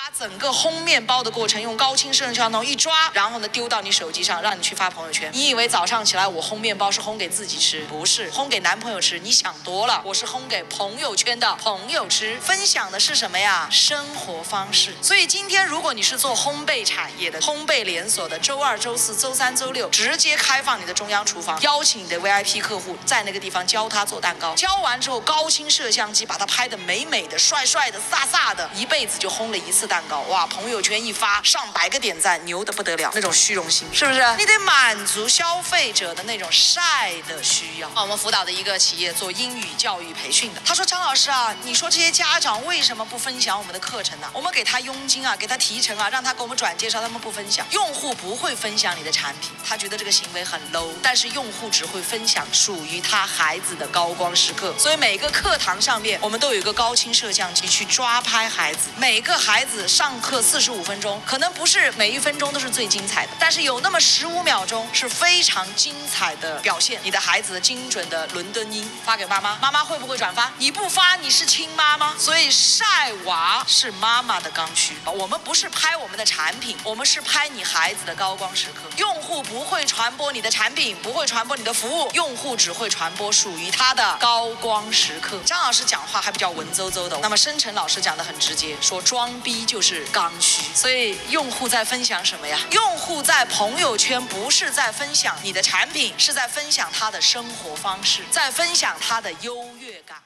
把整个烘面包的过程用高清摄像头一抓，然后呢丢到你手机上，让你去发朋友圈。你以为早上起来我烘面包是烘给自己吃？不是，烘给男朋友吃。你想多了，我是烘给朋友圈的朋友吃。分享的是什么呀？生活方式。所以今天如果你是做烘焙产业的，烘焙连锁的，周二、周四周三、周六直接开放你的中央厨房，邀请你的 VIP 客户在那个地方教他做蛋糕。教完之后，高清摄像机把他拍的美美的、帅帅的、飒飒的，一辈子就烘了一次蛋糕。哇，朋友圈一发，上百个点赞，牛的不得了，那种虚荣心是不是？你得满足消费者的那种晒的需要。啊，我们辅导的一个企业做英语教育培训的，他说张老师啊，你说这些家长为什么不分享我们的课程呢？我们给他佣金啊，给他提成啊，让他给我们转介绍，他们不分享。用户不会分享你的产品，他觉得这个行为很 low。但是用户只会分享属于他孩子的高光时刻。所以每个课堂上面，我们都有一个高清摄像机去抓拍孩子。每个孩子上课四十五分钟，可能不是每一分钟都是最精彩的，但是有那么十五秒钟是非常精彩的表现。你的孩子的精准的伦敦音发给妈妈，妈妈会不会转发？你不发，你是亲妈吗？所以晒娃是妈妈的刚需。我们不是拍我们的产品，我们是拍你孩子的高光时刻。用户不会传播你的产品，不会传播你的服务，用户只会传播属于他的高光时刻。张老师讲话还比较文绉绉的，那么深成老师讲的很直接，说装逼就是刚需。所以用户在分享什么呀？用户在朋友圈不是在分享你的产品，是在分享他的生活方式，在分享他的优越感。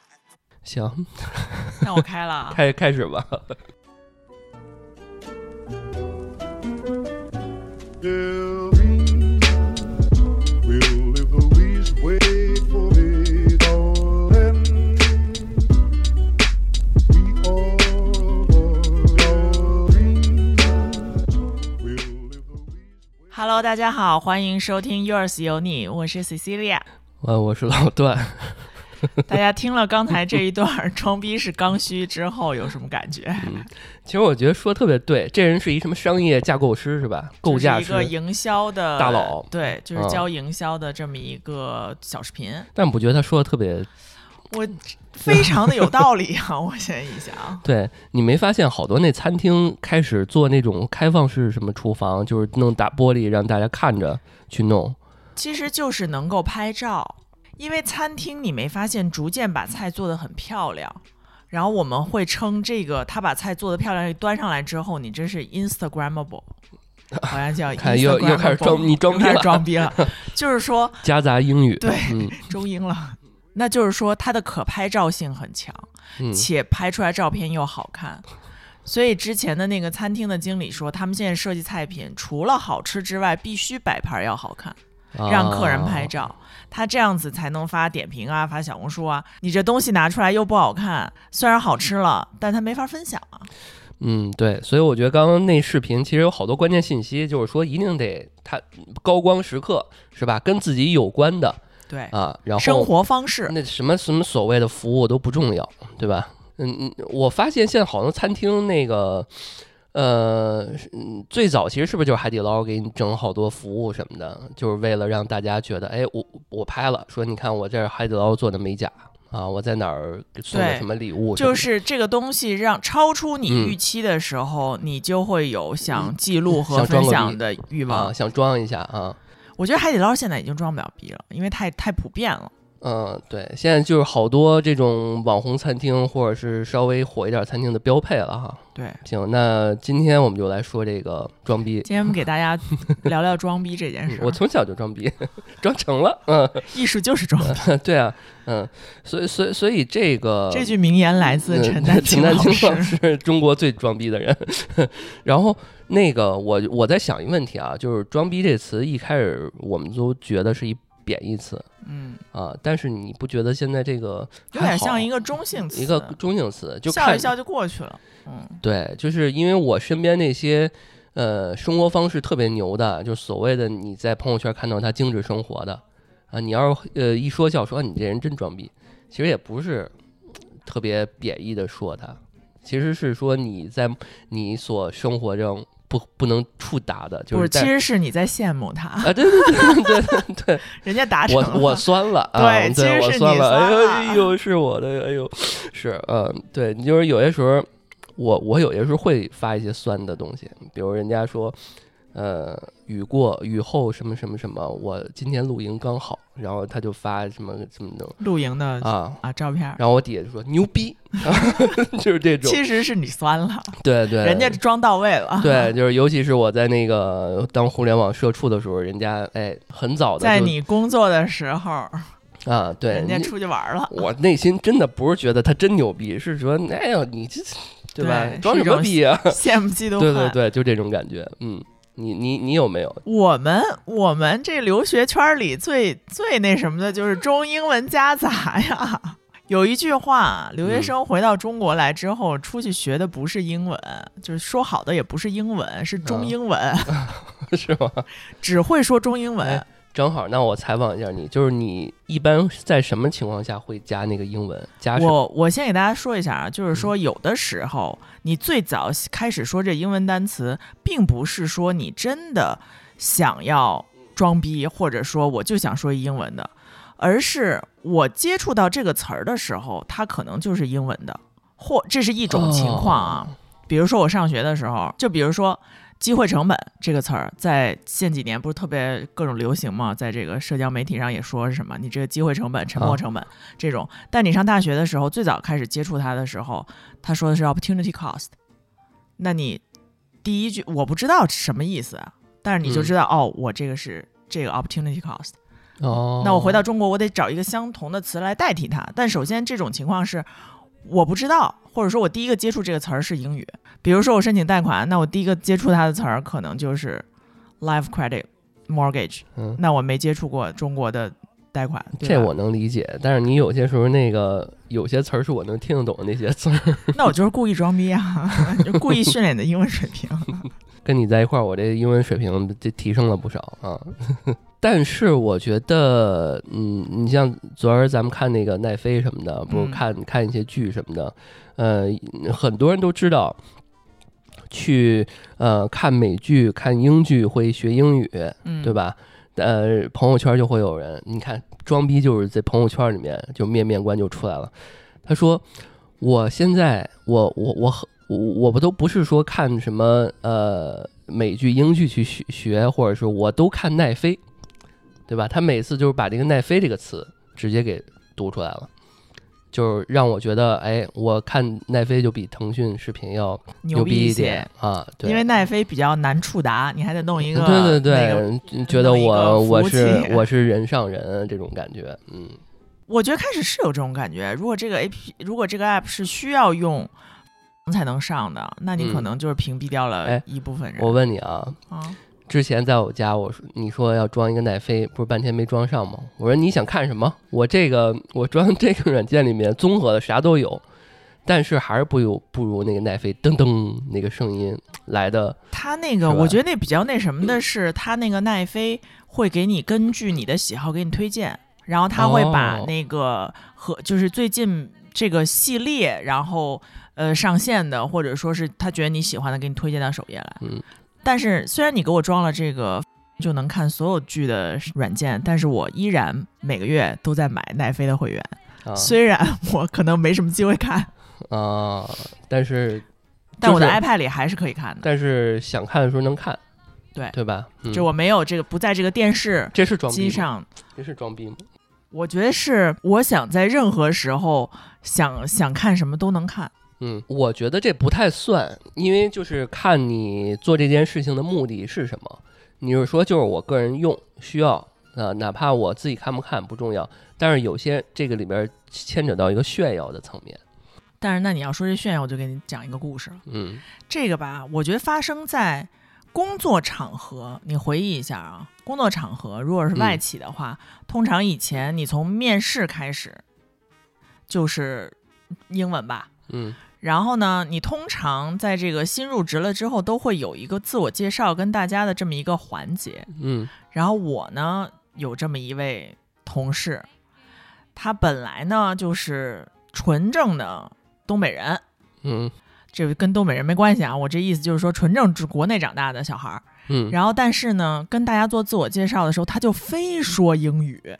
行，那我开了，开开始吧。Hello，大家好，欢迎收听 Yours 有你，我是 Cecilia，呃我是老段。大家听了刚才这一段装逼是刚需之后，有什么感觉？嗯，其实我觉得说特别对，这人是一什么商业架构师是吧？构架师，一个营销的大佬，对，就是教营销的这么一个小视频。但不觉得他说的特别，我非常的有道理啊！我现在一想，对你没发现好多那餐厅开始做那种开放式什么厨房，就是弄大玻璃让大家看着去弄，其实就是能够拍照。因为餐厅，你没发现逐渐把菜做得很漂亮，然后我们会称这个他把菜做的漂亮端上来之后，你真是 Instagramable，好像叫看又又开始装你装逼了，装逼了，就是说夹杂英语，对，中英了，那就是说它的可拍照性很强，且拍出来照片又好看，所以之前的那个餐厅的经理说，他们现在设计菜品除了好吃之外，必须摆盘要好看。让客人拍照，他这样子才能发点评啊，发小红书啊。你这东西拿出来又不好看，虽然好吃了，但他没法分享啊。嗯，对，所以我觉得刚刚那视频其实有好多关键信息，就是说一定得他高光时刻是吧？跟自己有关的，对啊，然后生活方式，那什么什么所谓的服务都不重要，对吧？嗯嗯，我发现现在好多餐厅那个。呃，最早其实是不是就是海底捞给你整好多服务什么的，就是为了让大家觉得，哎，我我拍了，说你看我这海底捞做的美甲啊，我在哪儿送了什么礼物，就是这个东西让超出你预期的时候，你就会有想记录和分享的欲望，想装一下啊。我觉得海底捞现在已经装不了逼了，因为太太普遍了。嗯，对，现在就是好多这种网红餐厅，或者是稍微火一点餐厅的标配了哈。对，行，那今天我们就来说这个装逼。今天我们给大家 聊聊装逼这件事。我从小就装逼，装成了。嗯，艺术就是装逼。对啊，嗯，所以，所以，所以这个这句名言来自陈丹青老师，是中国最装逼的人。然后，那个我我在想一个问题啊，就是“装逼”这词一开始我们都觉得是一。贬义词，嗯啊，但是你不觉得现在这个有点像一个中性词，一个中性词，就笑一笑就过去了，嗯，对，就是因为我身边那些呃生活方式特别牛的，就所谓的你在朋友圈看到他精致生活的啊，你要是呃一说笑说你这人真装逼，其实也不是特别贬义的说他，其实是说你在你所生活中。不不能触达的，就是其实是你在羡慕他啊！对对对对对，人家达成我我酸了，对，其实是你酸了。哎呦，是我的，哎呦，是嗯，对你就是有些时候，我我有些时候会发一些酸的东西，比如人家说，呃，雨过雨后什么什么什么，我今天露营刚好，然后他就发什么什么的露营的啊啊照片，然后我底下就说牛逼，就是这种，其实是你酸了，对对，人家装到位了，对，就是尤其是我在那个当互联网社畜的时候，人家哎很早的在你工作的时候。啊，对，人家出去玩了。我内心真的不是觉得他真牛逼，是说，哎呦，你这，对吧？装什么逼啊？羡慕嫉妒 恨。对对对，就这种感觉。嗯，你你你有没有？我们我们这留学圈里最最那什么的就是中英文夹杂呀。有一句话，留学生回到中国来之后，出去学的不是英文，就是说好的也不是英文，是中英文，是吗？只会说中英文。正好，那我采访一下你，就是你一般在什么情况下会加那个英文？加我我先给大家说一下啊，就是说有的时候你最早开始说这英文单词，并不是说你真的想要装逼，或者说我就想说英文的，而是我接触到这个词儿的时候，它可能就是英文的，或这是一种情况啊。比如说我上学的时候，就比如说。机会成本这个词儿，在近几年不是特别各种流行嘛？在这个社交媒体上也说是什么？你这个机会成本、沉没成本这种。但你上大学的时候，最早开始接触它的时候，他说的是 opportunity cost。那你第一句我不知道什么意思，但是你就知道哦，我这个是这个 opportunity cost。哦。那我回到中国，我得找一个相同的词来代替它。但首先这种情况是我不知道，或者说我第一个接触这个词儿是英语。比如说我申请贷款，那我第一个接触它的词儿可能就是 life credit mortgage，嗯，那我没接触过中国的贷款，这我能理解。但是你有些时候那个有些词儿是我能听得懂的那些词儿，那我就是故意装逼啊，就故意训练你的英文水平。跟你在一块儿，我这英文水平这提升了不少啊。但是我觉得，嗯，你像昨儿咱们看那个奈飞什么的，不是看看一些剧什么的，呃，很多人都知道。去呃看美剧、看英剧会学英语，对吧？呃，朋友圈就会有人，你看装逼就是在朋友圈里面就面面观就出来了。他说：“我现在我我我我我不都不是说看什么呃美剧、英剧去学学，或者是我都看奈飞，对吧？他每次就是把这个奈飞这个词直接给读出来了。”就是让我觉得，哎，我看奈飞就比腾讯视频要牛逼一些啊！对，因为奈飞比较难触达，你还得弄一个对对对，觉得我我是我是人上人这种感觉，嗯，我觉得开始是有这种感觉。如果这个 A P，如果这个 App 是需要用才能上的，那你可能就是屏蔽掉了一部分人。我问你啊，啊。之前在我家，我说你说要装一个奈飞，不是半天没装上吗？我说你想看什么？我这个我装这个软件里面综合的啥都有，但是还是不如不如那个奈飞噔噔那个声音来的。它那个我觉得那比较那什么的是，它那个奈飞会给你根据你的喜好给你推荐，然后他会把那个和就是最近这个系列，然后呃上线的，或者说是他觉得你喜欢的，给你推荐到首页来。嗯。但是虽然你给我装了这个就能看所有剧的软件，但是我依然每个月都在买奈飞的会员。虽然 我可能没什么机会看 啊，但是但我的 iPad 里还是可以看的。但是想看的时候能看，对对吧？就我没有这个不在这个电视这是装机上，这是装逼吗？我觉得是，我想在任何时候想想看什么都能看。嗯，我觉得这不太算，因为就是看你做这件事情的目的是什么。你是说就是我个人用需要啊，哪怕我自己看不看不重要，但是有些这个里边牵扯到一个炫耀的层面。但是那你要说这炫耀，我就给你讲一个故事了。嗯，这个吧，我觉得发生在工作场合。你回忆一下啊，工作场合如果是外企的话，通常以前你从面试开始就是英文吧。嗯。然后呢，你通常在这个新入职了之后，都会有一个自我介绍跟大家的这么一个环节。嗯，然后我呢有这么一位同事，他本来呢就是纯正的东北人。嗯，这跟东北人没关系啊，我这意思就是说纯正是国内长大的小孩儿。嗯，然后但是呢，跟大家做自我介绍的时候，他就非说英语。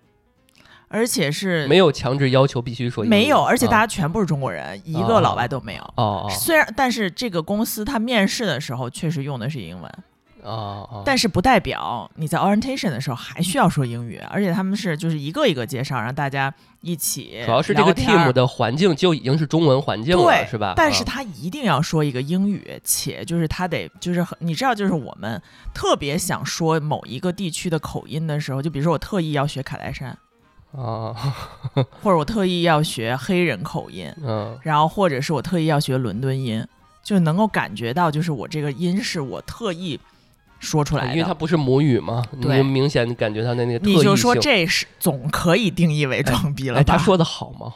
而且是没有强制要求必须说英语没有，而且大啊家全部是中国人，一个老外都没有。虽然，但是这个公司他面试的时候确实用的是英文，但是不代表你在 orientation 的时候还需要说英语，而且他们是就是一个一个介绍，让大家一起主要是这个 team 的环境就已经是中文环境了，对是吧？但是啊。他一定要说一个英语，且就是他得就是很你知道，就是我们特别想说某一个地区的口音的时候，就比如说我特意要学卡戴珊，啊，或者我特意要学黑人口音，嗯然后或者是我特意要学伦敦音，就能够感觉到就是我这个音是我特意说出来因为它。不是母语嘛，你对就明显感觉它的那个特异你就说这是总可以定义为装逼了哎，吧？他说的好吗？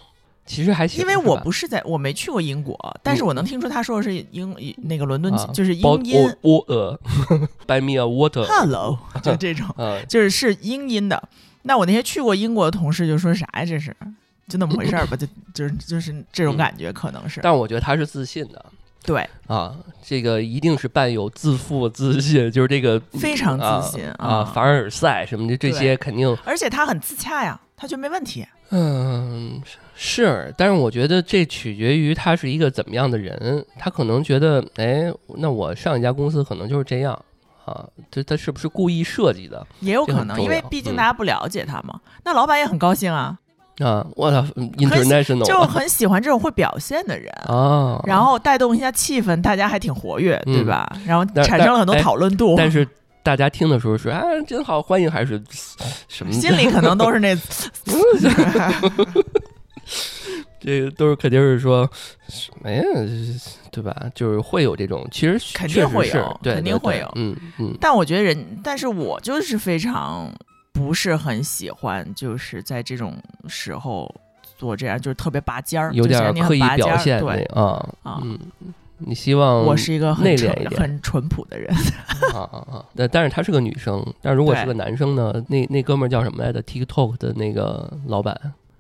其实还行，因为我不是在我没去过英国，但是我能听出他说的是英那个伦敦啊就是英包音我我呃，buy me a water，，hello，就这种。嗯，就是是英音的。那我那些去过英国的同事就说啥呀？这是就那么回事儿吧？就就是就是这种感觉，可能是、但我觉得他是自信的对，啊，这个一定是伴有自负自信，就是这个非常啊自信啊，凡尔赛什么的这些肯定，而且他很自洽呀，他觉得没问题。嗯，是，但是我觉得这取决于他是一个怎么样的人，他可能觉得，哎，那我上一家公司可能就是这样。啊，这他是不是故意设计的也有可能，因为毕竟嗯大家不了解他嘛。那老板也很高兴啊，啊？我操，international 就很喜欢这种会表现的人，啊，然后带动一下气氛，大家还挺活跃，对嗯吧？然后产生了很多讨论度，但是 大家听的时候说啊，真好，欢迎还是什么？心里可能都是那 这个都是肯定是说什么呀，对吧？就是会有这种，其实肯定会有肯定会有嗯嗯但我觉得人，但是我就是非常不是很喜欢，就是在这种时候做这样，就是特别拔尖儿，有点刻意表现对，啊啊嗯，你希望我是一个内敛一点很淳朴的人，啊 啊啊！但但是她是个女生，但如果是个男生呢？那那哥们儿叫什么来着？TikTok 的那个老板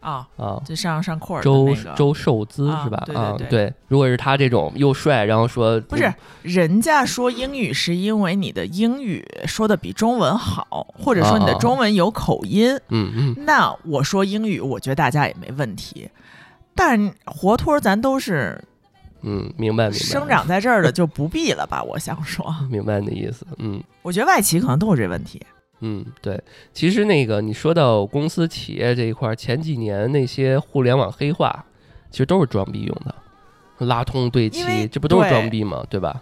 啊，啊。就上上库尔的周那个。周受资啊是吧？啊，对如果是他这种又帅，然后说不是，人家说英语是因为你的英语说的比中文好，或者说你的啊中文有口音。嗯嗯，那我说英语，我觉得大家也没问题。但活脱儿咱都是嗯，明白明白。生长在这儿的，就不必了吧？我想说，明白你的意思，嗯我觉得外企可能都有这问题。嗯，对。其实那个你说到公司企业这一块儿，前几年那些互联网黑化，其实都是装逼用的，拉通对齐，这不都是装逼吗？对吧？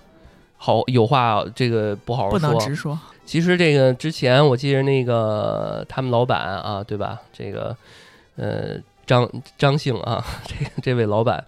好有话这个不好好不能说。直说。其实这个之前我记得那个他们老板啊，对吧？这个呃张张姓啊，这个这位老板，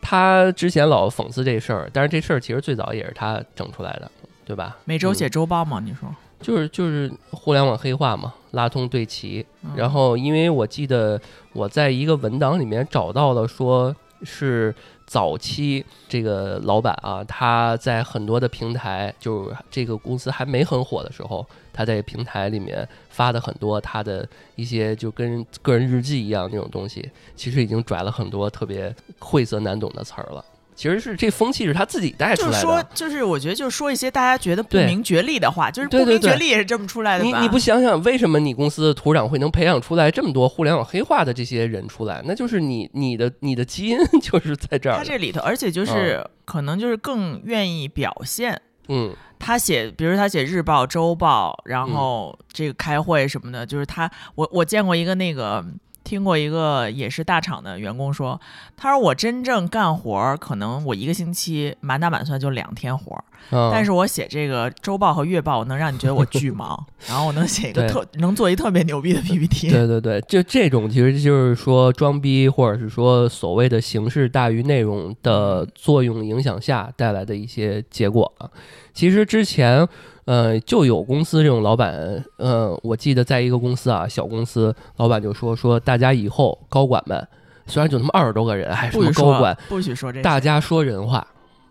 他之前老讽刺这事儿，但是这事儿其实最早也是他整出来的，对吧？嗯每周写周报吗？你说？就是就是互联网黑化嘛，拉通对齐。嗯然后因为我记得我在一个文档里面找到了，说是早期这个老板啊，他在很多的平台，就是这个公司还没很火的时候，他在平台里面发的很多他的一些就跟个人日记一样那种东西，其实已经拽了很多特别晦涩难懂的词儿了。其实是这风气是他自己带出来的就是说。，就是我觉得就是说一些大家觉得不明觉厉的话，就是不明觉厉也是这么出来的吧？你你不想想，为什么你公司的土壤会能培养出来这么多互联网黑化的这些人出来？那就是你你的你的基因 就是在这儿。他这里头，而且就是可能就是更愿意表现。嗯他写，比如他写日报、周报，然嗯后这个开会什么的，就是他，我我见过一个那个，听过一个也是大厂的员工说，他说我真正干活儿，可能我一个星期满打满算就两天活儿，啊，但是我写这个周报和月报，我能让你觉得我巨忙，然后我能写一个对特能做一特别牛逼的 PPT。对对对，就这种其实就是说装逼，或者是说所谓的形式大于内容的作用影响下带来的一些结果啊。其实之前，呃，就有公司这种老板，呃，我记得在一个公司啊，小公司，老板就说说大家以后高管们，虽然就他妈二十多个人，还什么不许说高管，，不许说这。大家说人话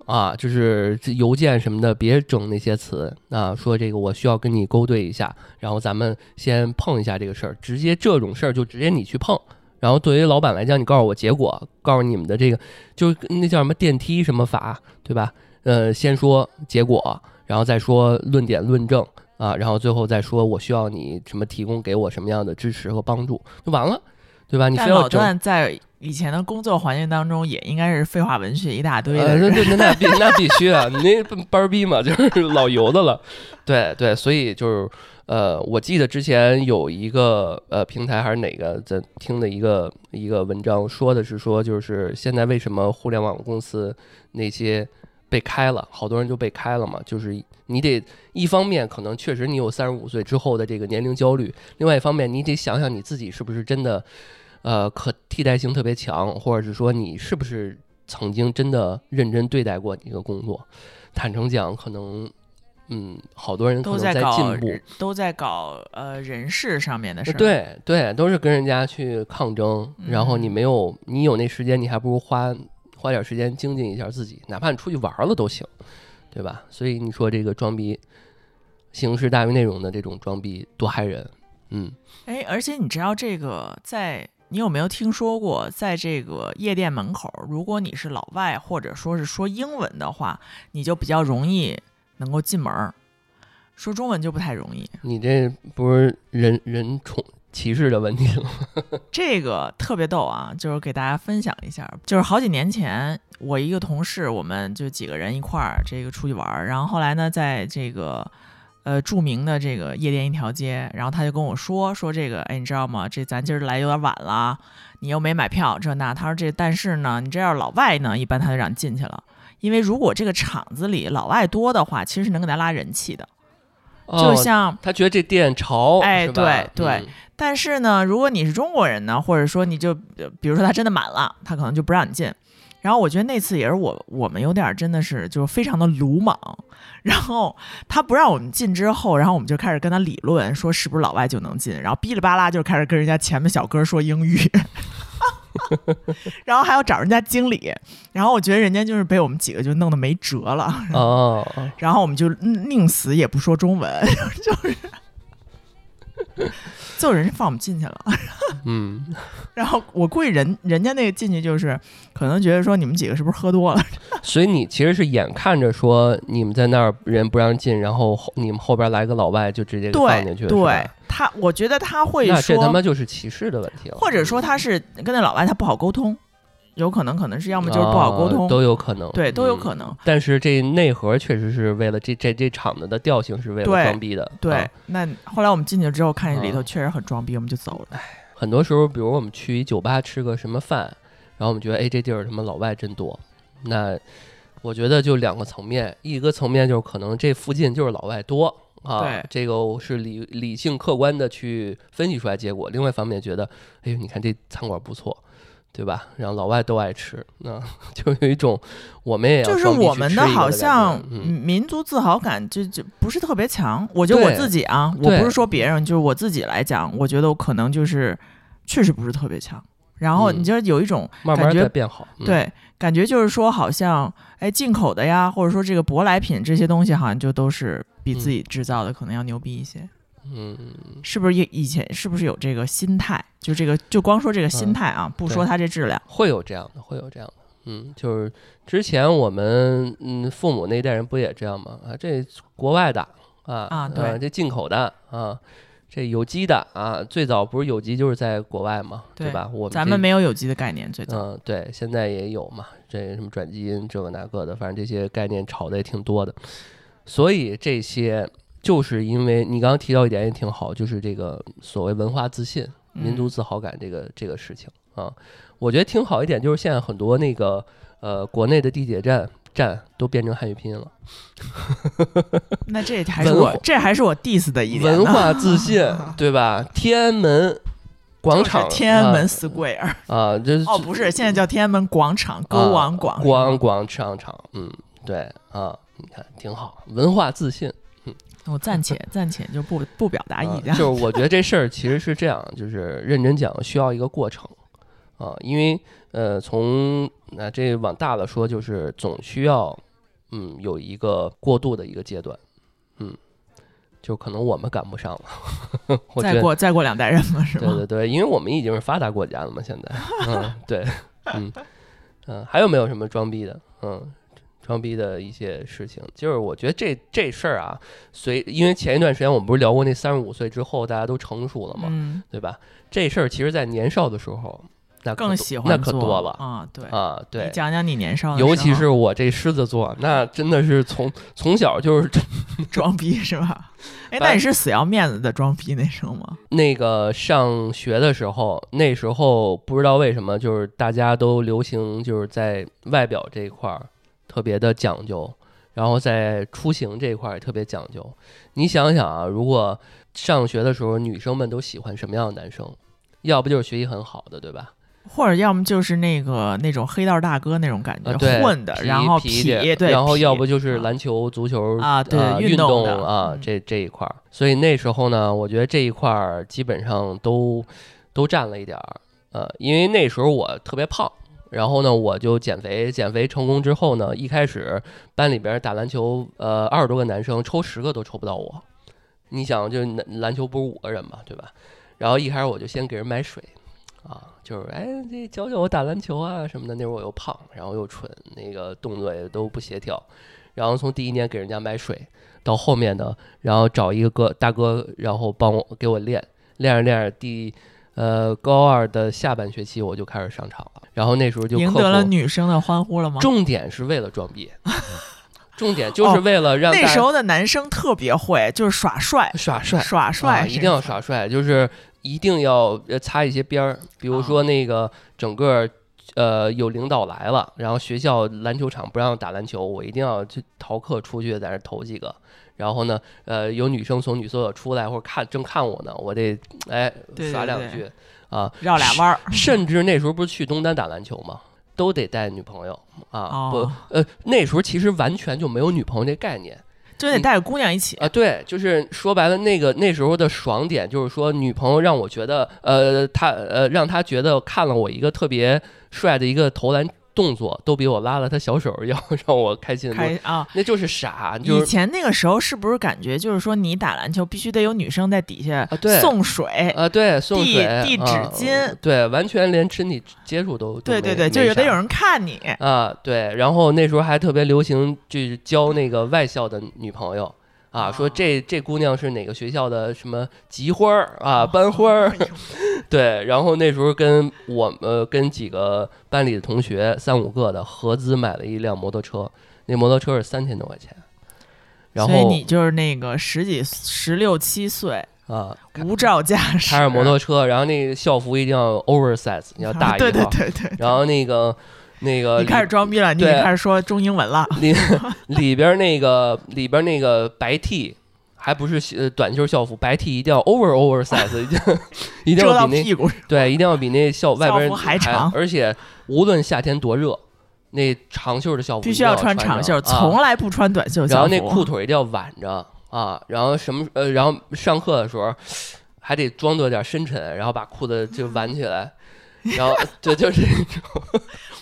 啊，就是这邮件什么的，别整那些词啊。说这个我需要跟你勾兑一下，然后咱们先碰一下这个事儿，直接这种事儿就直接你去碰。然后对于老板来讲，你告诉我结果，告诉你们的这个，就那叫什么电梯什么法，对吧？呃，先说结果，然后再说论点论证啊，然后最后再说我需要你什么提供给我什么样的支持和帮助，就完了。对吧？你非要在以前的工作环境当中，也应该是废话文学一大堆的呃，人。对对，那那 必那必须啊，你那班儿逼嘛，就是老油的了。对对，所以就是呃，我记得之前有一个呃平台还是哪个在听的一个一个文章，说的是说就是现在为什么互联网公司那些被开了，好多人就被开了嘛，就是你得一方面可能确实你有三十五岁之后的这个年龄焦虑，另外一方面你得想想你自己是不是真的。呃，可替代性特别强，或者是说你是不是曾经真的认真对待过你一个工作？坦诚讲，可能，嗯，好多人都在搞进步，都在搞呃人事上面的事。对对，都是跟人家去抗争，然后你嗯没有，你有那时间，你还不如花花点时间精进一下自己，哪怕你出去玩了都行，对吧？所以你说这个装逼，形式大于内容的这种装逼多害人，嗯，哎，而且你知道这个在。你有没有听说过，在这个夜店门口，如果你是老外或者说是说英文的话，你就比较容易能够进门儿；说中文就不太容易。你这不是人人种歧视的问题了？这个特别逗啊，就是给大家分享一下，就是好几年前，我一个同事，我们就几个人一块儿这个出去玩儿，然后后来呢，在这个呃著名的这个夜店一条街，然后他就跟我说说这个，哎，你知道吗？这咱今儿来有点晚了，你又没买票，这那。他说这但是呢，你这要是老外呢，一般他就让你进去了，因为如果这个场子里老外多的话，其实是能给他拉人气的，就哦像。他觉得这店潮，哎对对。嗯。但是呢，如果你是中国人呢，或者说你就呃比如说他真的满了，他可能就不让你进。然后我觉得那次也是我我们有点儿真的是就是非常的鲁莽，然后他不让我们进之后，然后我们就开始跟他理论说是不是老外就能进，然后哔哩吧啦就开始跟人家前面小哥说英语，然后还要找人家经理，然后我觉得人家就是被我们几个就弄得没辙了，哦，然后我们就宁死也不说中文，就是 最后人家放我们进去了。嗯，然后我估计人人家那个进去就是可能觉得说你们几个是不是喝多了？所以你其实是眼看着说你们在那儿人不让进，然后后你们后边来个老外就直接给放进去对，了，对他，我觉得他会说那这他，妈就是歧视的问题了，或者说他是跟那老外他不好沟通，有可能可能是要么就是不好沟通，啊都有可能，对，都有嗯可能。但是这内核确实是为了这这这场子的调性是为了装逼的，对，啊那后来我们进去之后，看见里头啊确实很装逼，我们就走了。很多时候，比如我们去一酒吧吃个什么饭，然后我们觉得，哎，这地儿他妈老外真多。那我觉得就两个层面，一个层面就是可能这附近就是老外多啊对，这个是理理性客观的去分析出来结果。另外一方面觉得，哎呦，你看这餐馆不错，对吧？然后老外都爱吃，那 就有一种我们也要就是我们的好像民族自豪感就就不是特别强。我觉得我自己啊，我不是说别人，就是我自己来讲，我觉得我可能就是确实不是特别强。然后嗯你就有一种感觉在变好。嗯，对，感觉就是说，好像哎，进口的呀，或者说这个舶来品这些东西，好像就都是比自己制造的可能要牛逼一些，嗯，是不是？以以前是不是有这个心态？就这个，就光说这个心嗯态啊，不说它这质量。会有这样的，会有这样的。嗯，就是之前我们嗯父母那一代人不也这样吗？啊，这国外的啊啊对呃这进口的啊，这有机的啊，最早不是有机就是在国外嘛，对对吧？我们咱们没有有机的概念，最早。嗯，对，现在也有嘛，这什么转基因这个那个的，反正这些概念炒的也挺多的。所以这些就是因为你刚刚提到一点也挺好，就是这个所谓文化自信、民族嗯自豪感这个这个事情啊，我觉得挺好一点，就是现在很多那个呃国内的地铁站站都变成汉语拼音了，那这还是我这还是我 diss 的一点文化自信，对吧？天安门广场，天安门啊 Square。啊，这是哦，不是，现在叫天安门广场，歌王广是吗广广场场，嗯，对啊，你看挺好，文化自信。我暂且暂且就不不表达意见。啊就是我觉得这事儿其实是这样，就是认真讲需要一个过程啊，因为呃，从那、这往大了说，就是总需要嗯有一个过渡的一个阶段，嗯，就可能我们赶不上了，再过再过两代人嘛，是吧？对对对，因为我们已经是发达国家了嘛，现在，嗯，对，嗯嗯，还有没有什么装逼的？嗯，装逼的一些事情。就是我觉得这这事儿啊，随因为前一段时间我们不是聊过那三十五岁之后大家都成熟了嘛，嗯，对吧？这事儿其实在年少的时候，那可更喜欢那可做多了啊，对。啊，对你。讲讲你年少的，尤其是我这狮子座，那真的是从从小就是 装逼是吧？哎，那你是死要面子的装逼那时候吗？那个上学的时候，那时候不知道为什么，就是大家都流行就是在外表这一块儿特别的讲究，然后在出行这一块儿也特别讲究。你想想啊，如果上学的时候女生们都喜欢什么样的男生？要不就是学习很好的，对吧？或者要么就是那个那种黑道大哥那种感觉，混的，然后皮点对，然后要不就是啊篮球、足球啊对呃运运动啊，嗯这这一块儿。所以那时候呢，我觉得这一块儿基本上都都占了一点儿。呃，因为那时候我特别胖，然后呢，我就减肥，减肥成功之后呢，一开始班里边打篮球，呃，二十多个男生抽十个都抽不到我。你想，就篮篮球不是五个人嘛，对吧？然后一开始我就先给人买水，啊，就是哎，这教教我打篮球啊什么的。那会儿我又胖，然后又蠢，那个动作也都不协调。然后从第一年给人家买水，到后面的，然后找一个哥大哥，然后帮我给我练，练着练着，第呃高二的下半学期我就开始上场了。然后那时候就赢得了女生的欢呼了吗？重点是为了装逼，重点就是为了让大那时候的男生特别会，就是耍帅，耍帅，耍帅、啊，一定要耍帅，就是一定要呃擦一些边儿，比如说那个整个呃有领导来了，然后学校篮球场不让打篮球，我一定要去逃课出去在那儿投几个。然后呢，呃，有女生从女厕所出来或者看正看我呢，我得哎耍两句啊，绕俩弯儿。甚至那时候不是去东单打篮球吗？都得带女朋友啊，哦不，呃，那时候其实完全就没有女朋友这概念。就得带着姑娘一起啊，对，就是说白了，那个那时候的爽点就是说，女朋友让我觉得，呃，她呃，让她觉得看了我一个特别帅的一个投篮动作，都比我拉了他小手要 让我开心。开啊。那就是傻，就是以前那个时候是不是感觉就是说你打篮球必须得有女生在底下送水？啊，对，送递水、递纸啊巾对，完全连身体接触都对对对，就没啥有得有人看你。啊，对，然后那时候还特别流行，就是交那个外校的女朋友啊，说哦这这姑娘是哪个学校的什么级花儿啊，班花儿，对，然后那时候跟我呃跟几个班里的同学三五个的合资买了一辆摩托车，那摩托车是三千多块钱，然后所以你就是那个十几、十六七岁啊无照驾驶，开着摩托车，然后那个校服一定要 oversize，你 要大一号，对对对对，然后那个那个你开始装逼了，你对也开始说中英文了。里里边那个里边那个白 T，还不是呃短袖校服，白 T 一定要 over oversize，一定要比那屁股，对，一定要比那校外边还长而且无论夏天多热，那长袖的校服必须要穿长袖，啊从来不穿短袖校服。然后那裤腿一定要挽着啊，然后什么呃，然后上课的时候还得装作点深沉，然后把裤子就挽起来，然后就就是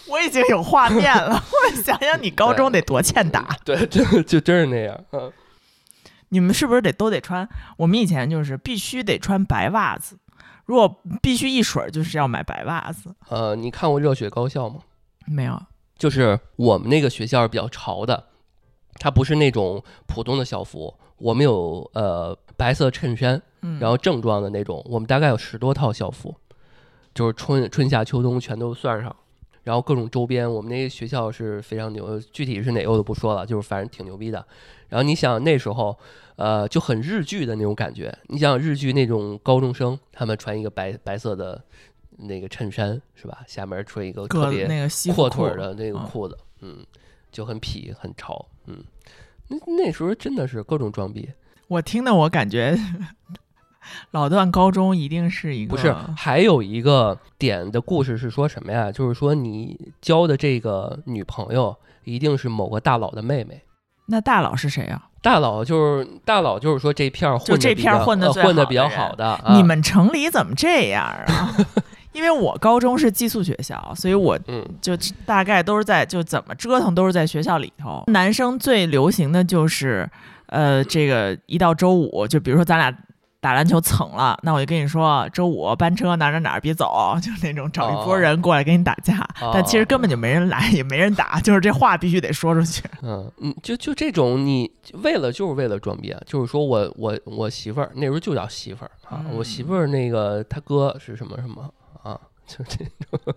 我已经有画面了，我想想你高中得多欠打。对，就就真是那样，嗯。你们是不是得都得穿？我们以前就是必须得穿白袜子，如果必须一水儿，就是要买白袜子。呃，你看过《热血高校》吗？没有，就是我们那个学校是比较潮的，它不是那种普通的校服，我们有呃白色衬衫，嗯，然后正装的那种，我们大概有十多套校服，就是春春夏秋冬全都算上，然后各种周边，我们那个学校是非常牛，具体是哪个我都不说了，就是反正挺牛逼的。然后你想那时候，呃，就很日剧的那种感觉，你想日剧那种高中生，他们穿一个白白色的那个衬衫是吧？下面穿一个特别那个阔腿的那个嗯裤子，嗯，就很痞很潮，嗯，那那时候真的是各种装逼，我听的我感觉 老段高中一定是一个不是，还有一个点的故事是说什么呀？就是说你交的这个女朋友一定是某个大佬的妹妹。那大佬是谁啊？大佬就是大佬，就是说这片儿这片混的呃混的比较好的你们城里怎么这样啊？因为我高中是寄宿学校，所以我嗯就大概都是在就怎么折腾都是在学校里头。男生最流行的就是，呃，这个一到周五，就比如说咱俩打篮球蹭了，那我就跟你说，周五班车哪哪哪儿别走，就那种找一波人过来跟你打架，但其实根本就没人来，也没人打，就是这话必须得说出去。嗯嗯，就就这种，你为了就是为了装逼啊，就是说我我我媳妇儿那时候就叫媳妇儿啊，我媳妇儿那个他哥是什么什么啊，就这种。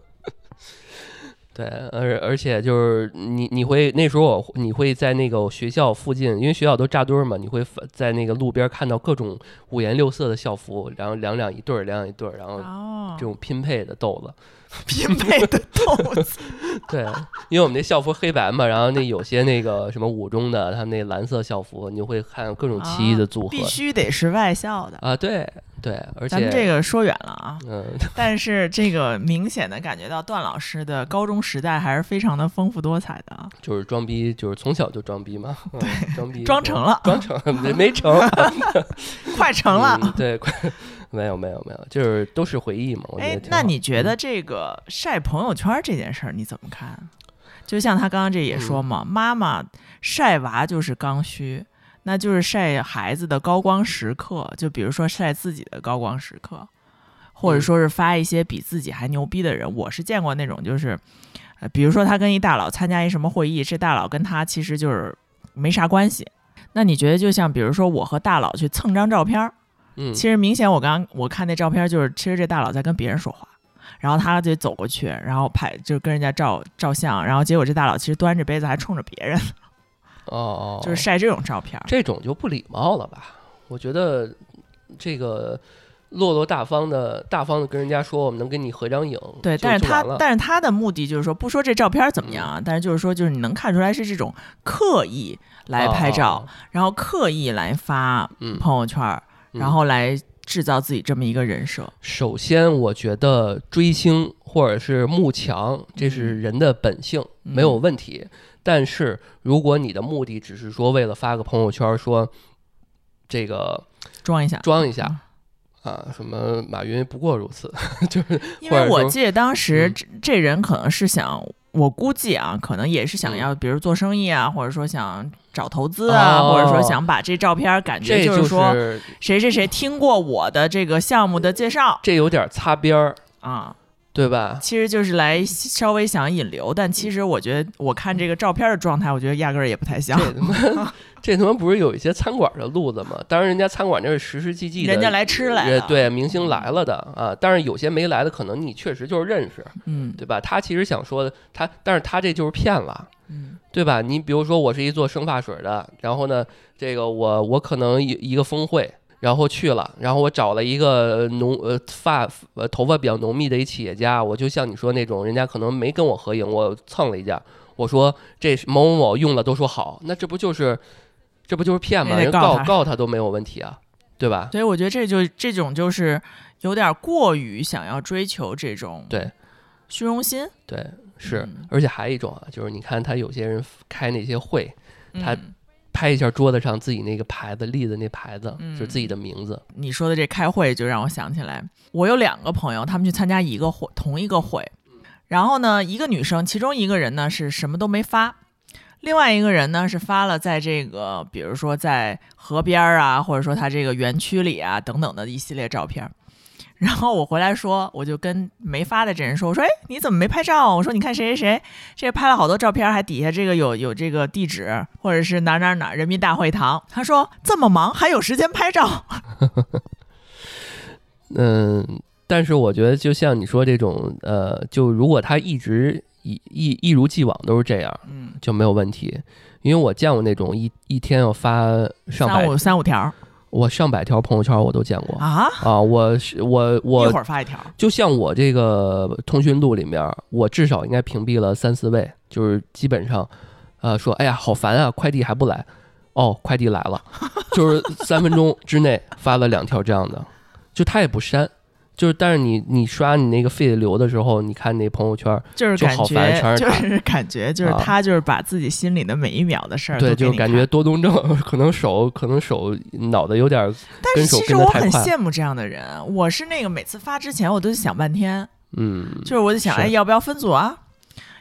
对，而而且就是你你会那时候我你会在那个学校附近，因为学校都扎堆儿嘛，你会在那个路边看到各种五颜六色的校服，然后两两一对儿，两两一对儿，然后这种拼配的豆子。拼配的豆子，对，因为我们那校服黑白嘛，然后那有些那个什么五中的，他们那蓝色校服，你会看各种奇异的组合，必须得是外校的啊，对对，而且咱们这个说远了啊，嗯，但是这个明显的感觉到段老师的高中时代还是非常的丰富多彩的，就是装逼，就是从小就装逼嘛，对，装逼装成了，装成没没成，快成了，对，快。没有没有没有，就是都是回忆嘛。哎，那你觉得这个晒朋友圈这件事儿你怎么看？就像他刚刚这也说嘛，妈妈晒娃就是刚需，那就是晒孩子的高光时刻，就比如说晒自己的高光时刻，或者说是发一些比自己还牛逼的人。我是见过那种，就是呃，比如说他跟一大佬参加一什么会议，这大佬跟他其实就是没啥关系。那你觉得，就像比如说我和大佬去蹭张照片儿？嗯，其实明显，我刚我看那照片，就是其实这大佬在跟别人说话，然后他就走过去，然后拍就跟人家照照相，然后结果这大佬其实端着杯子还冲着别人，哦。哦，就是晒这种照片，这种就不礼貌了吧？我觉得这个落落大方的大方的跟人家说，我们能跟你合张影，对，但是他但是他的目的就是说，不说这照片怎么样啊，但是就是说，就是你能看出来是这种刻意来拍照，然后刻意来发朋友圈。然后来制造自己这么一个人设。首先，我觉得追星或者是慕强，这是人的本性，没有问题。但是，如果你的目的只是说为了发个朋友圈，说这个装一下，装一下啊，什么马云不过如此，就是因为我记得当时这这人可能是想。我估计啊，可能也是想要，比如做生意啊，或者说想找投资啊，或者说想把这照片感觉就是说谁谁谁听过我的这个项目的介绍，这有点擦边儿啊。对吧？其实就是来稍微想引流，但其实我觉得，我看这个照片的状态，我觉得压根儿也不太像。这他妈，不是有一些餐馆的路子吗？当然，人家餐馆那是实实际际的，人家来吃来，对，明星来了的啊。但是有些没来的，可能你确实就是认识，嗯，对吧？他其实想说的，他，但是他这就是骗了，嗯，对吧？你比如说，我是一做生发水的，然后呢，这个我我可能一一个峰会。然后去了，然后我找了一个浓呃发呃头发比较浓密的一企业家，我就像你说那种，人家可能没跟我合影，我蹭了一下，我说这某某某用了都说好，那这不就是这不就是骗吗？人告告他都没有问题啊，对吧？所以我觉得这就这种就是有点过于想要追求这种对虚荣心，对是，而且还有一种啊，就是你看他有些人开那些会，他。拍一下桌子上自己那个牌子立的那牌子，就是自己的名字。你说的这开会就让我想起来，我有两个朋友，他们去参加一个会，同一个会。然后呢，一个女生，其中一个人呢是什么都没发，另外一个人呢是发了在这个，比如说在河边啊，或者说他这个园区里啊等等的一系列照片。然后我回来说，我就跟没发的这人说：“我说，哎，你怎么没拍照？我说，你看谁谁谁，这拍了好多照片，还底下这个有有这个地址，或者是哪哪哪人民大会堂。”他说：“这么忙还有时间拍照？” 嗯，但是我觉得就像你说这种，呃，就如果他一直一一一如既往都是这样，嗯，就没有问题。因为我见过那种一一天要发上百三五三五条。我上百条朋友圈我都见过啊啊！我是我我一会儿发一条，就像我这个通讯录里面，我至少应该屏蔽了三四位，就是基本上，呃，说哎呀好烦啊，快递还不来，哦，快递来了，就是三分钟之内发了两条这样的，就他也不删。就是，但是你你刷你那个费流的时候，你看那朋友圈，就是感觉，就是感觉，就是他就是把自己心里的每一秒的事儿，对，就是感觉多动症，可能手可能手脑袋有点，但是其实我很羡慕这样的人。我是那个每次发之前，我都想半天，嗯，就是我就想，哎，要不要分组啊？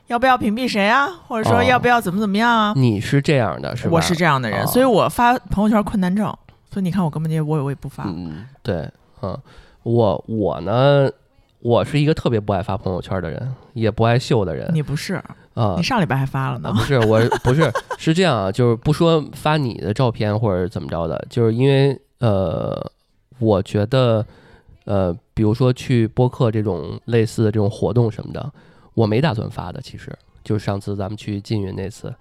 要不要屏蔽谁啊？或者说要不要怎么怎么样啊？你是这样的，是吧？我是这样的人，所以我发朋友圈困难症。所以你看我根本就我也我也不发。嗯，对，嗯，我我呢，我是一个特别不爱发朋友圈的人，也不爱秀的人。你不是啊？你上礼拜还发了呢。不是，我 不是是这样啊，就是不说发你的照片或者怎么着的，就是因为呃，我觉得呃，比如说去播客这种类似的这种活动什么的，我没打算发的，其实就是上次咱们去缙云那次，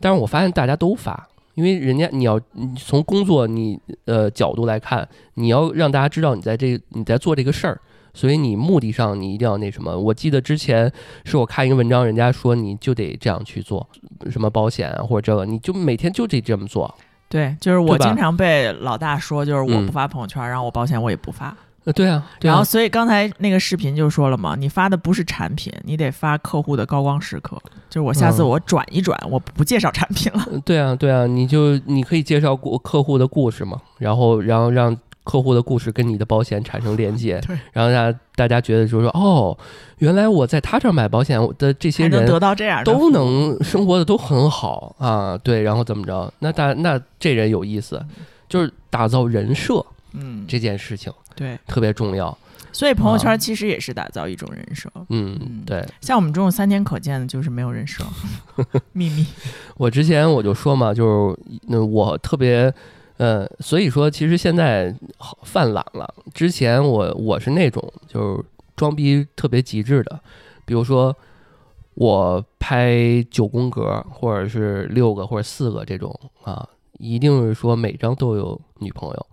但是我发现大家都发。因为人家你要从工作你呃角度来看，你要让大家知道你在这你在做这个事儿，所以你目的上你一定要那什么。我记得之前是我看一个文章，人家说你就得这样去做，什么保险啊或者这个，你就每天就得这么做。对，就是我经常被老大说，就是我不发朋友圈，然后我保险我也不发。呃，对啊，然后所以刚才那个视频就说了嘛，你发的不是产品，你得发客户的高光时刻。就是我下次我转一转，我不介绍产品了。对啊，对啊，你就你可以介绍过客户的故事嘛，然后然后让客户的故事跟你的保险产生连接，然后让大家觉得就是说，哦，原来我在他这儿买保险的这些人得到这样都能生活的都很好啊，对，然后怎么着？那大那这人有意思，就是打造人设，嗯，这件事情。对，特别重要。所以朋友圈其实也是打造一种人设。嗯，对。像我们这种三天可见的，就是没有人设，秘密。我之前我就说嘛，就是那我特别，呃，所以说其实现在犯懒了。之前我我是那种就是装逼特别极致的，比如说我拍九宫格或者是六个或者四个这种啊，一定是说每张都有女朋友。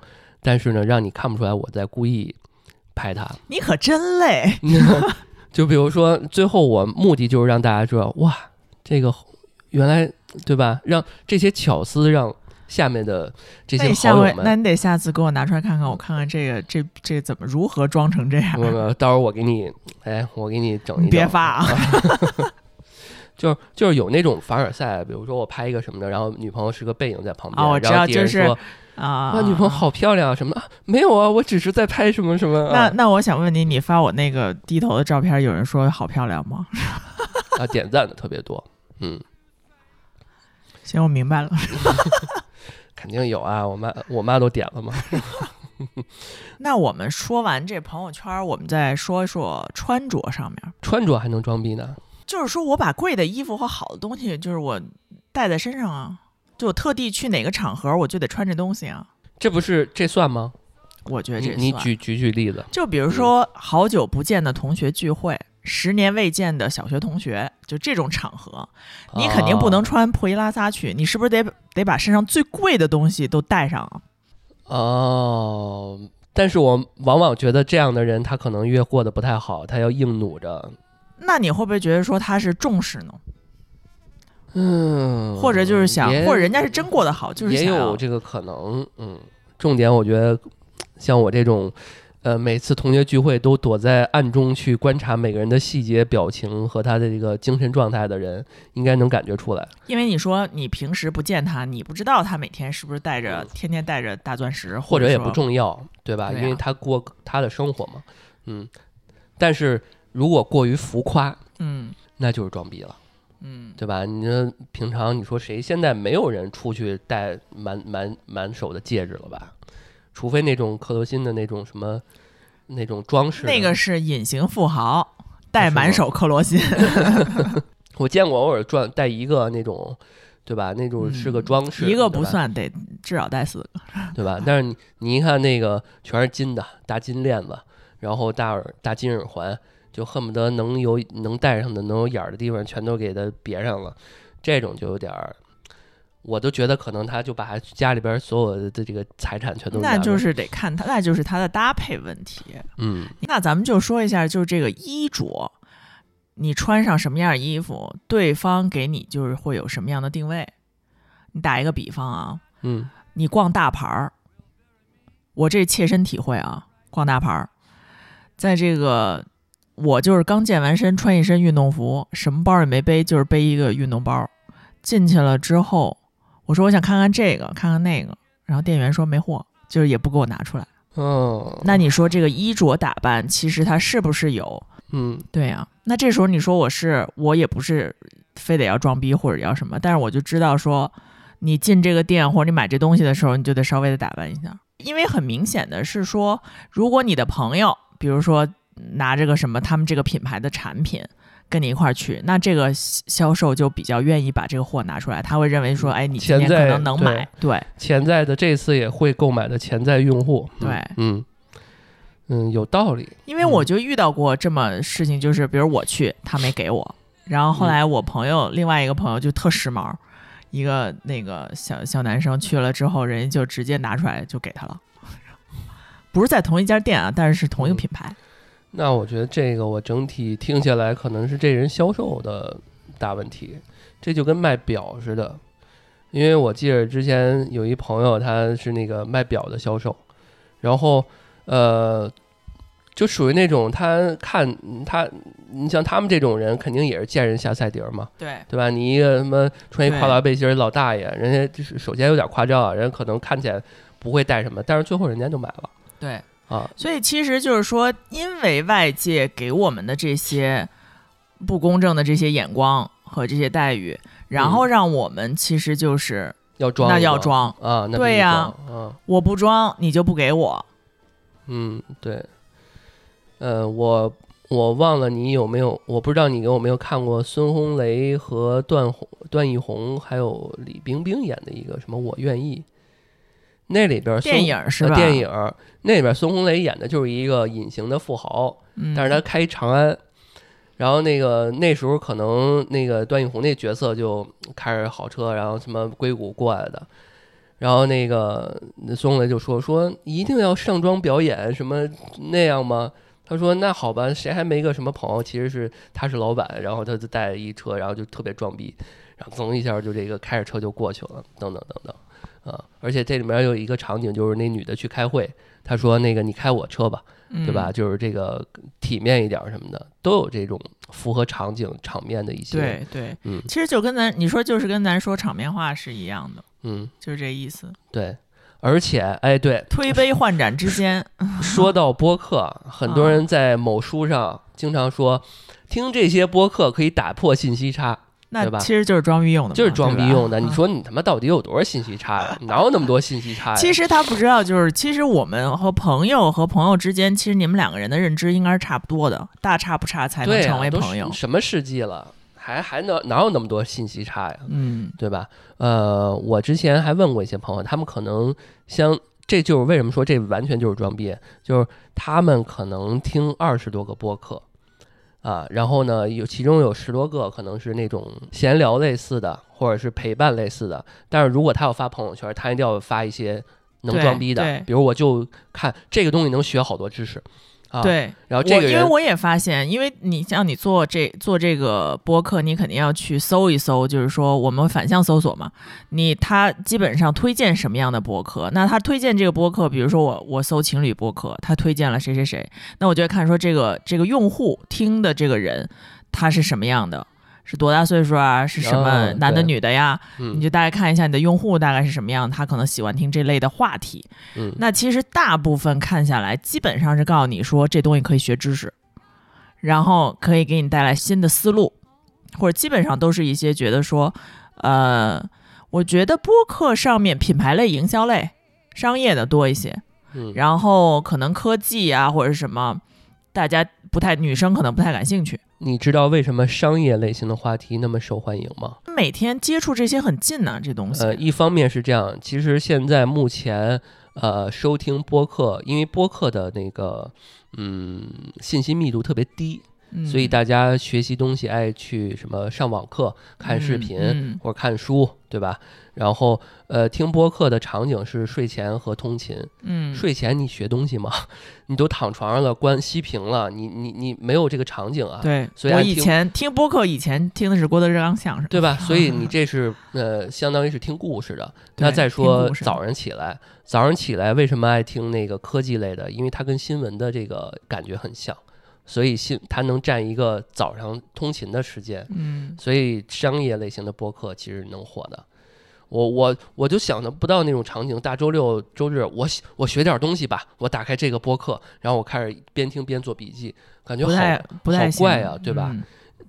但是呢，让你看不出来我在故意拍他。你可真累。就比如说，最后我目的就是让大家知道，哇，这个原来对吧？让这些巧思让下面的这些好友们。那你得下次给我拿出来看看，我看看这个这这怎么如何装成这样。没有，到时候我给你，哎，我给你整一。别发啊！就就是有那种凡尔赛，比如说我拍一个什么的，然后女朋友是个背影在旁边，我知道，就是。啊，女朋友好漂亮啊！什么？没有啊，我只是在拍什么什么。那那我想问你，你发我那个低头的照片，有人说好漂亮吗？啊，点赞的特别多。嗯，行，我明白了。肯定有啊，我妈我妈都点了嘛。那我们说完这朋友圈，我们再说说穿着上面。穿着还能装逼呢？就是说我把贵的衣服和好的东西，就是我带在身上啊。就我特地去哪个场合，我就得穿这东西啊。这不是这算吗？我觉得这你举举举例子，就比如说好久不见的同学聚会，十年未见的小学同学，就这种场合，你肯定不能穿破衣拉撒去，你是不是得得把身上最贵的东西都带上啊？哦，但是我往往觉得这样的人，他可能越过得不太好，他要硬努着。那你会不会觉得说他是重视呢？嗯，或者就是想，或者人家是真过得好，就是也有这个可能。嗯，重点我觉得，像我这种，呃，每次同学聚会都躲在暗中去观察每个人的细节表情和他的这个精神状态的人，应该能感觉出来。因为你说你平时不见他，你不知道他每天是不是带着天天带着大钻石，或者也不重要，对吧？因为他过他的生活嘛。嗯，但是如果过于浮夸，嗯，那就是装逼了。嗯，对吧？你说平常你说谁现在没有人出去戴满满满手的戒指了吧？除非那种克罗心的那种什么那种装饰，那个是隐形富豪戴满手克罗心。我见过偶尔转戴一个那种，对吧？那种是个装饰，一个不算，得至少戴四个，对吧？但是你你一看那个全是金的大金链子，然后大耳大金耳环。就恨不得能有能戴上的能有眼儿的地方全都给它别上了，这种就有点儿，我都觉得可能他就把家里边所有的这个财产全都那就是得看他，那就是他的搭配问题。嗯，那咱们就说一下，就是这个衣着，你穿上什么样衣服，对方给你就是会有什么样的定位。你打一个比方啊，嗯，你逛大牌儿，我这切身体会啊，逛大牌儿，在这个。我就是刚健完身，穿一身运动服，什么包也没背，就是背一个运动包。进去了之后，我说我想看看这个，看看那个，然后店员说没货，就是也不给我拿出来。哦，那你说这个衣着打扮，其实它是不是有？嗯，对呀。那这时候你说我是，我也不是非得要装逼或者要什么，但是我就知道说，你进这个店或者你买这东西的时候，你就得稍微的打扮一下，因为很明显的是说，如果你的朋友，比如说拿着个什么他们这个品牌的产品跟你一块儿去，那这个销售就比较愿意把这个货拿出来，他会认为说，哎，你可能能买，对，潜在的这次也会购买的潜在用户，对，嗯。嗯，有道理，因为我就遇到过这么事情，就是比如我去，他没给我，然后后来我朋友另外一个朋友就特时髦。一个那个小小男生去了之后，人家就直接拿出来就给他了，不是在同一家店啊，但是是同一个品牌。那我觉得这个我整体听下来，可能是这人销售的大问题。这就跟卖表似的，因为我记得之前有一朋友，他是那个卖表的销售，然后呃。就属于那种他看他，你像他们这种人，肯定也是见人下菜碟儿嘛，对对吧？你一个什么穿一跨栏背心老大爷，人家就是首先有点夸张啊，人家可能看起来不会带什么，但是最后人家就买了，对啊，所以其实就是说，因为外界给我们的这些不公正的这些眼光和这些待遇，然后让我们其实就是要装，那要装。啊，那对呀，啊。我不装你就不给我，嗯，对。呃，我我忘了你有没有，我不知道你有没有看过孙红雷和段红、段奕宏还有李冰冰演的一个什么《我愿意》，那里边电影是吧？电影那里边孙红雷演的就是一个隐形的富豪，但是他开长安，然后那个那时候可能那个段奕宏那角色就开着好车，然后什么硅谷过来的。然后那个孙红雷就说说一定要上妆表演什么那样吗？他说：“那好吧，谁还没个什么朋友？其实是他是老板，然后他就带了一车，然后就特别装逼，然后噌一下就这个开着车就过去了，等等等等，啊！而且这里面有一个场景，就是那女的去开会，她说那个你开我车吧，对吧？就是这个体面一点什么的，都有这种符合场景场面的一些。对对，嗯，其实就跟咱你说就是跟咱说场面话是一样的，嗯，就是这意思。对。”而且，哎，对，推杯换盏之间，说到播客，很多人在某书上经常说，听这些播客可以打破信息差，对吧？其实就是装逼用的，就是装逼用的。你说你他妈到底有多少信息差呀？哪有那么多信息差呀？其实他不知道，就是其实我们和朋友和朋友之间，其实你们两个人的认知应该是差不多的，大差不差才能成为朋友。什么世纪了？还还能哪有那么多信息差呀？嗯，对吧？呃，我之前还问过一些朋友，他们可能像，这就是为什么说这完全就是装逼，就是他们可能听二十多个播客啊，然后呢，有其中有十多个可能是那种闲聊类似的，或者是陪伴类似的。但是如果他要发朋友圈，他一定要发一些能装逼的，比如我就看这个东西能学好多知识。对，然后这个因为我也发现，因为你像你做这做这个播客，你肯定要去搜一搜，就是说我们反向搜索嘛。你他基本上推荐什么样的播客？那他推荐这个播客，比如说我我搜情侣播客，他推荐了谁谁谁，那我就看说这个这个用户听的这个人他是什么样的。是多大岁数啊？是什么男的女的呀？你就大概看一下你的用户大概是什么样，他可能喜欢听这类的话题。嗯，那其实大部分看下来，基本上是告诉你说这东西可以学知识，然后可以给你带来新的思路，或者基本上都是一些觉得说，呃，我觉得播客上面品牌类、营销类、商业的多一些，嗯，然后可能科技啊或者什么，大家不太女生可能不太感兴趣。你知道为什么商业类型的话题那么受欢迎吗？每天接触这些很近呢，这东西。呃，一方面是这样，其实现在目前，呃，收听播客，因为播客的那个，嗯，信息密度特别低，所以大家学习东西爱去什么上网课、看视频或者看书，对吧？然后，呃，听播客的场景是睡前和通勤。嗯，睡前你学东西吗？你都躺床上了，关熄屏了，你你你没有这个场景啊。对，所以我以前听播客，以前听的是郭德纲相声，对吧？所以你这是呃，相当于是听故事的。那再说早上起来，早上起来为什么爱听那个科技类的？因为它跟新闻的这个感觉很像，所以信它能占一个早上通勤的时间。嗯，所以商业类型的播客其实能火的。我我我就想的不到那种场景，大周六周日，我我学点东西吧，我打开这个播客，然后我开始边听边做笔记，感觉好不太好怪啊，对吧？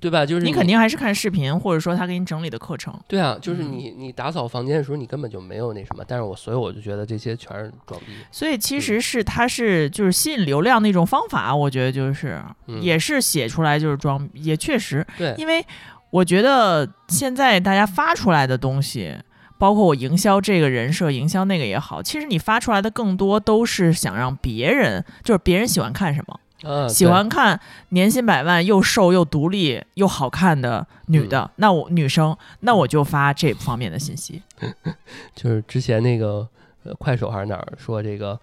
对吧？就是你肯定还是看视频，或者说他给你整理的课程。对啊，就是嗯你你打扫房间的时候，你根本就没有那什么，但是我所以我就觉得这些全是装逼。所以其实是他是就是吸引流量的一种方法，我觉得就是嗯也是写出来就是装，也确实，对，因为我觉得现在大家发出来的东西。包括我营销这个人设，营销那个也好，其实你发出来的更多都是想让别人，就是别人喜欢看什么，嗯，喜欢看年薪百万又瘦又独立又好看的女的，那我女生，那我就发这方面的信息。就是之前那个呃快手还是哪儿说这个。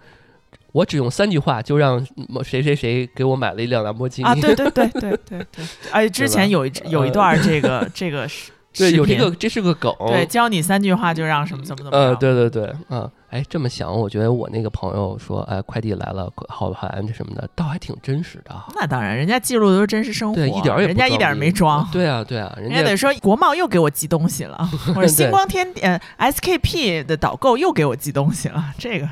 我只用三句话就让谁谁谁给我买了一辆兰博基尼。啊，对对对对对对，哎，之前有一有一段这个 这个视对，有这个这是个梗，对，教你三句话就让什么怎么怎么呃，样。对对对，嗯，哎，这么想，我觉得我那个朋友说，哎，快递来了，好盘这什么的，倒还挺真实的啊。那当然，人家记录的都是真实生活，对一点儿也不人家一点儿没装。对啊，对啊，人家人家得说国贸又给我寄东西了，或者星光天呃 SKP 的导购又给我寄东西了，这个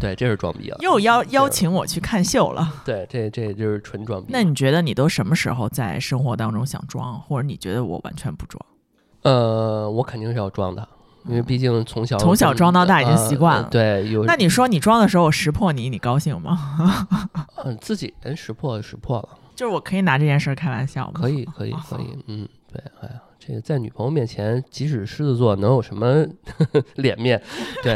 对，这是装逼了。又邀邀请我去看秀了。对，这这就是纯装逼。那你觉得你都什么时候在生活当中想装，或者你觉得我完全不装？呃，我肯定是要装的，因为毕竟从小从小装到大已经呃习惯了对，有那你说你装的时候我识破你，你高兴吗？嗯 自己人识破识破了，就是我可以拿这件事儿开玩笑吗？可以，可以，可以，嗯，对，哎呀，这个在女朋友面前，即使狮子座能有什么 脸面？对，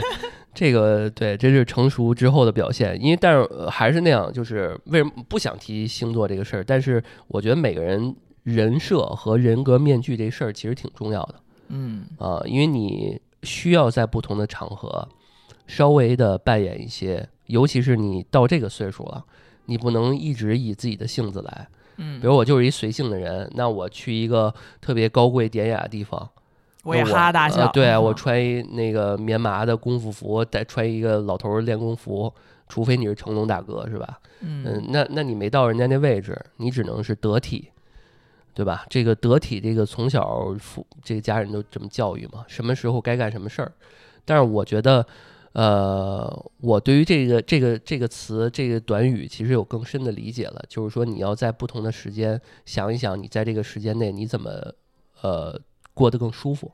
这个对，这是成熟之后的表现。因为但是、呃还是那样，就是为什么不想提星座这个事儿？但是我觉得每个人人设和人格面具这事儿其实挺重要的嗯啊、因为你需要在不同的场合稍微的扮演一些，尤其是你到这个岁数了，你不能一直以自己的性子来。嗯比，如我就是一随性的人，那我去一个特别高贵典雅的地方，我也哈哈大笑。呃对啊，我嗯穿一那个棉麻的功夫服，再穿一个老头儿练功服，除非你是成龙大哥，是吧？嗯嗯，那那你没到人家那位置，你只能是得体，对吧？这个得体，这个从小父这个家人都这么教育嘛，什么时候该干什么事儿。但是我觉得，呃，我对于这个这个这个词这个短语其实有更深的理解了，就是说你要在不同的时间想一想，你在这个时间内你怎么呃过得更舒服，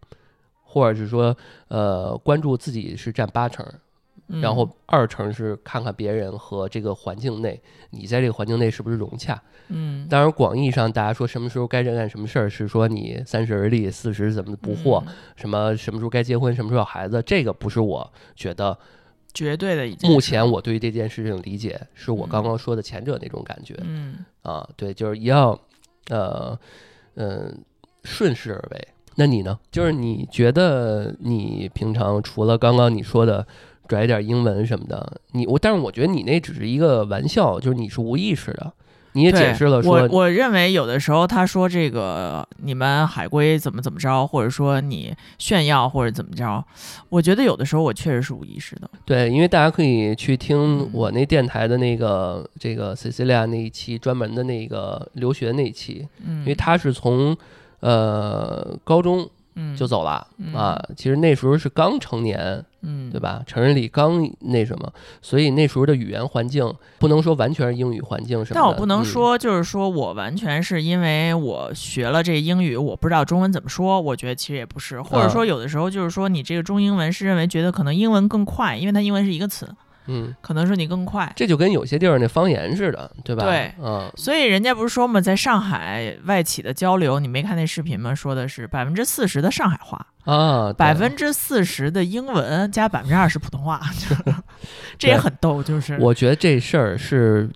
或者是说呃关注自己是占八成，嗯然后二成是看看别人和这个环境内，你在这个环境内是不是融洽。嗯，当然，广义上大家说什么时候该干什么事儿，是说你三十而立，四十怎么不惑，嗯什么什么时候该结婚，什么时候要孩子，这个不是我觉得绝对的目前我对于这件事情理解，是我刚刚说的前者那种感觉嗯啊，对，就是一样，呃，嗯、顺势而为。那你呢？就是你觉得你平常除了刚刚你说的拽点英文什么的，你我，但是我觉得你那只是一个玩笑，就是你是无意识的，你也解释了我说，我认为有的时候他说这个你们海归怎么怎么着，或者说你炫耀或者怎么着，我觉得有的时候我确实是无意识的。对，因为大家可以去听嗯我那电台的那个这个 Cecilia 那一期专门的那个留学那一期，嗯，因为他是从呃高中嗯就走了、嗯啊，其实那时候是刚成年，嗯，对吧？成人礼刚那什么，所以那时候的语言环境不能说完全是英语环境什么的。但我不能嗯说，就是说我完全是因为我学了这英语，我不知道中文怎么说。我觉得其实也不是，或者说有的时候就是说你这个中英文是认为觉得可能英文更快，因为它英文是一个词，嗯，可能是你更快。这就跟有些地儿那方言似的，对吧？对嗯，所以人家不是说嘛，在上海外企的交流，你没看那视频吗？说的是百分之四十的上海话，啊，百分之四十的英文加百分之二十普通话，这也很逗，就是我觉得这事儿是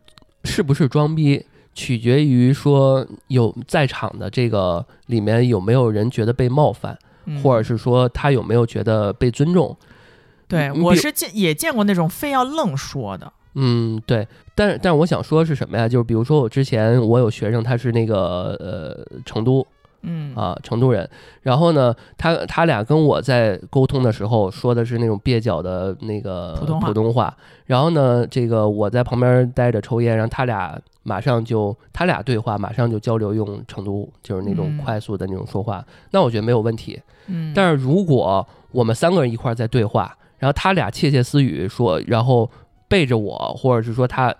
是不是装逼，取决于说有在场的这个里面有没有人觉得被冒犯，嗯或者是说他有没有觉得被尊重。对我是见也见过那种非要愣说的，嗯，对，但是但是我想说是什么呀？就是比如说我之前我有学生他是那个呃成都嗯。啊成都人，然后呢他他俩跟我在沟通的时候说的是那种蹩脚的那个普通话普通话，然后呢这个我在旁边待着抽烟，然后他俩马上就他俩对话，马上就交流用成都就是那种嗯。快速的那种说话，那我觉得没有问题。嗯，但是如果我们三个人一块儿在对话，然后他俩窃窃私语说，然后背着我，或者是说他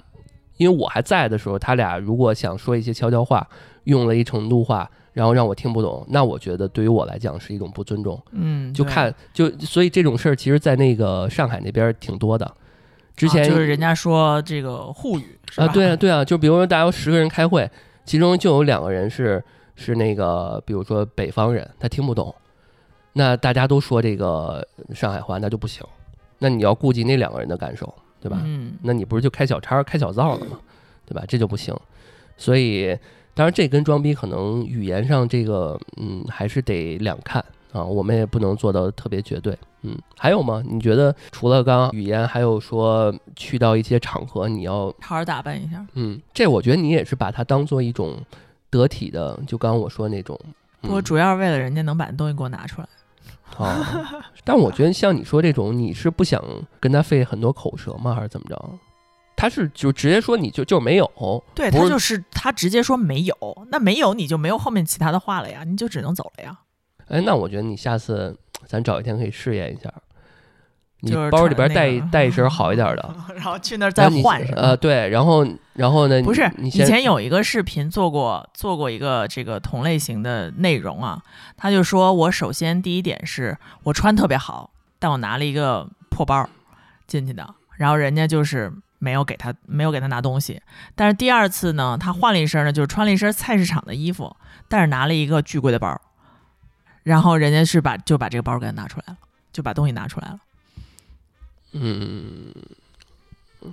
因为我还在的时候，他俩如果想说一些悄悄话，用了一程度话，然后让我听不懂，那我觉得对于我来讲是一种不尊重。嗯，就看就所以这种事儿，其实，在那个上海那边挺多的。之前啊就是人家说这个沪语是吧？啊，对啊，对啊，就比如说大家有十个人开会，其中就有两个人是是那个，比如说北方人，他听不懂，那大家都说这个上海话，那就不行。那你要顾及那两个人的感受，对吧？嗯，那你不是就开小差、开小灶了吗？对吧？这就不行。所以，当然这跟装逼可能语言上这个，嗯，还是得两看啊。我们也不能做到特别绝对。嗯，还有吗？你觉得除了刚刚语言，还有说去到一些场合，你要好好打扮一下。嗯，这我觉得你也是把它当做一种得体的，就刚刚我说那种。嗯我主要是为了人家能把东西给我拿出来。哦，但我觉得像你说这种，你是不想跟他费很多口舌吗？还是怎么着？他是就直接说你就就没有，对他就是他直接说没有，那没有你就没有后面其他的话了呀，你就只能走了呀。哎，那我觉得你下次 咱找一天可以试验一下，你就是包里边带那个带一身 好一点的，然后去那儿再换是吧？呃，对，然后然后呢？不是，你以前有一个视频做过做过一个这个同类型的内容啊，他就说我首先第一点是我穿特别好，但我拿了一个破包进去的，然后人家就是没有给他没有给他拿东西，但是第二次呢，他换了一身呢，就是穿了一身菜市场的衣服，但是拿了一个巨贵的包，然后人家是把就把这个包给他拿出来了，就把东西拿出来了。嗯，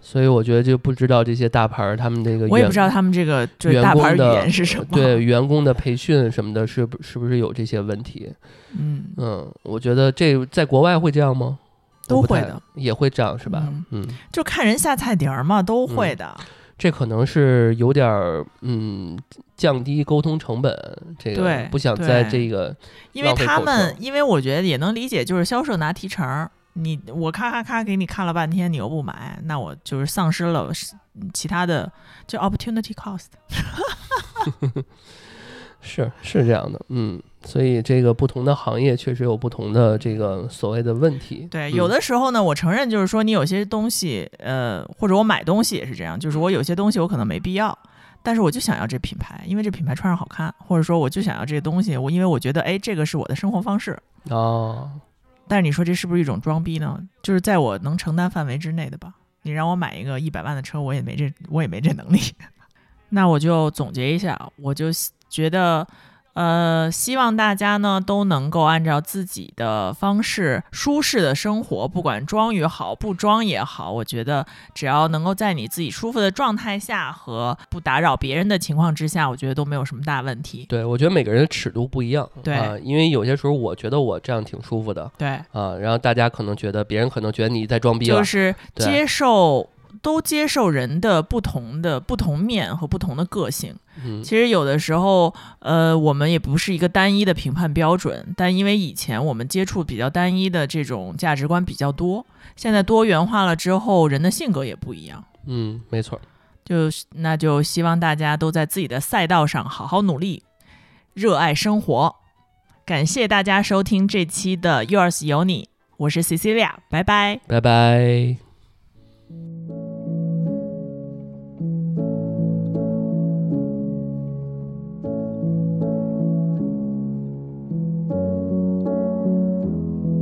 所以我觉得就不知道这些大牌儿他们这个我也不知道他们这个就是员大牌语工的言是什么。对，员工的培训什么的，是不是不是有这些问题？嗯，嗯，我觉得这在国外会这样吗？都会的，也会这样是吧？嗯嗯，就看人下菜碟儿嘛，都会的。这可能是有点儿嗯降低沟通成本，这个对不想在这个因为他们，因为我觉得也能理解，就是销售拿提成儿，你我咔咔咔给你看了半天，你又不买，那我就是丧失了其他的，就 opportunity cost。是是这样的，嗯，所以这个不同的行业确实有不同的这个所谓的问题。对，嗯有的时候呢，我承认就是说，你有些东西，呃，或者我买东西也是这样，就是我有些东西我可能没必要，但是我就想要这品牌，因为这品牌穿上好看，或者说我就想要这个东西，我因为我觉得，哎，这个是我的生活方式。哦，但是你说这是不是一种装逼呢？就是在我能承担范围之内的吧。你让我买一个一百万的车，我也没这我也没这能力。那我就总结一下，我就觉得，呃，希望大家呢都能够按照自己的方式舒适的生活，不管装也好，不装也好，我觉得只要能够在你自己舒服的状态下和不打扰别人的情况之下，我觉得都没有什么大问题。对，我觉得每个人的尺度不一样，对啊，因为有些时候我觉得我这样挺舒服的对，啊，然后大家可能觉得别人可能觉得你在装逼了，就是接受。都接受人的不同的不同面和不同的个性。嗯其实有的时候，呃，我们也不是一个单一的评判标准，但因为以前我们接触比较单一的这种价值观比较多，现在多元化了之后，人的性格也不一样。嗯，没错，就是那就希望大家都在自己的赛道上好好努力，热爱生活。感谢大家收听这期的 Yours 有你，我是 Cecilia，拜拜。拜拜。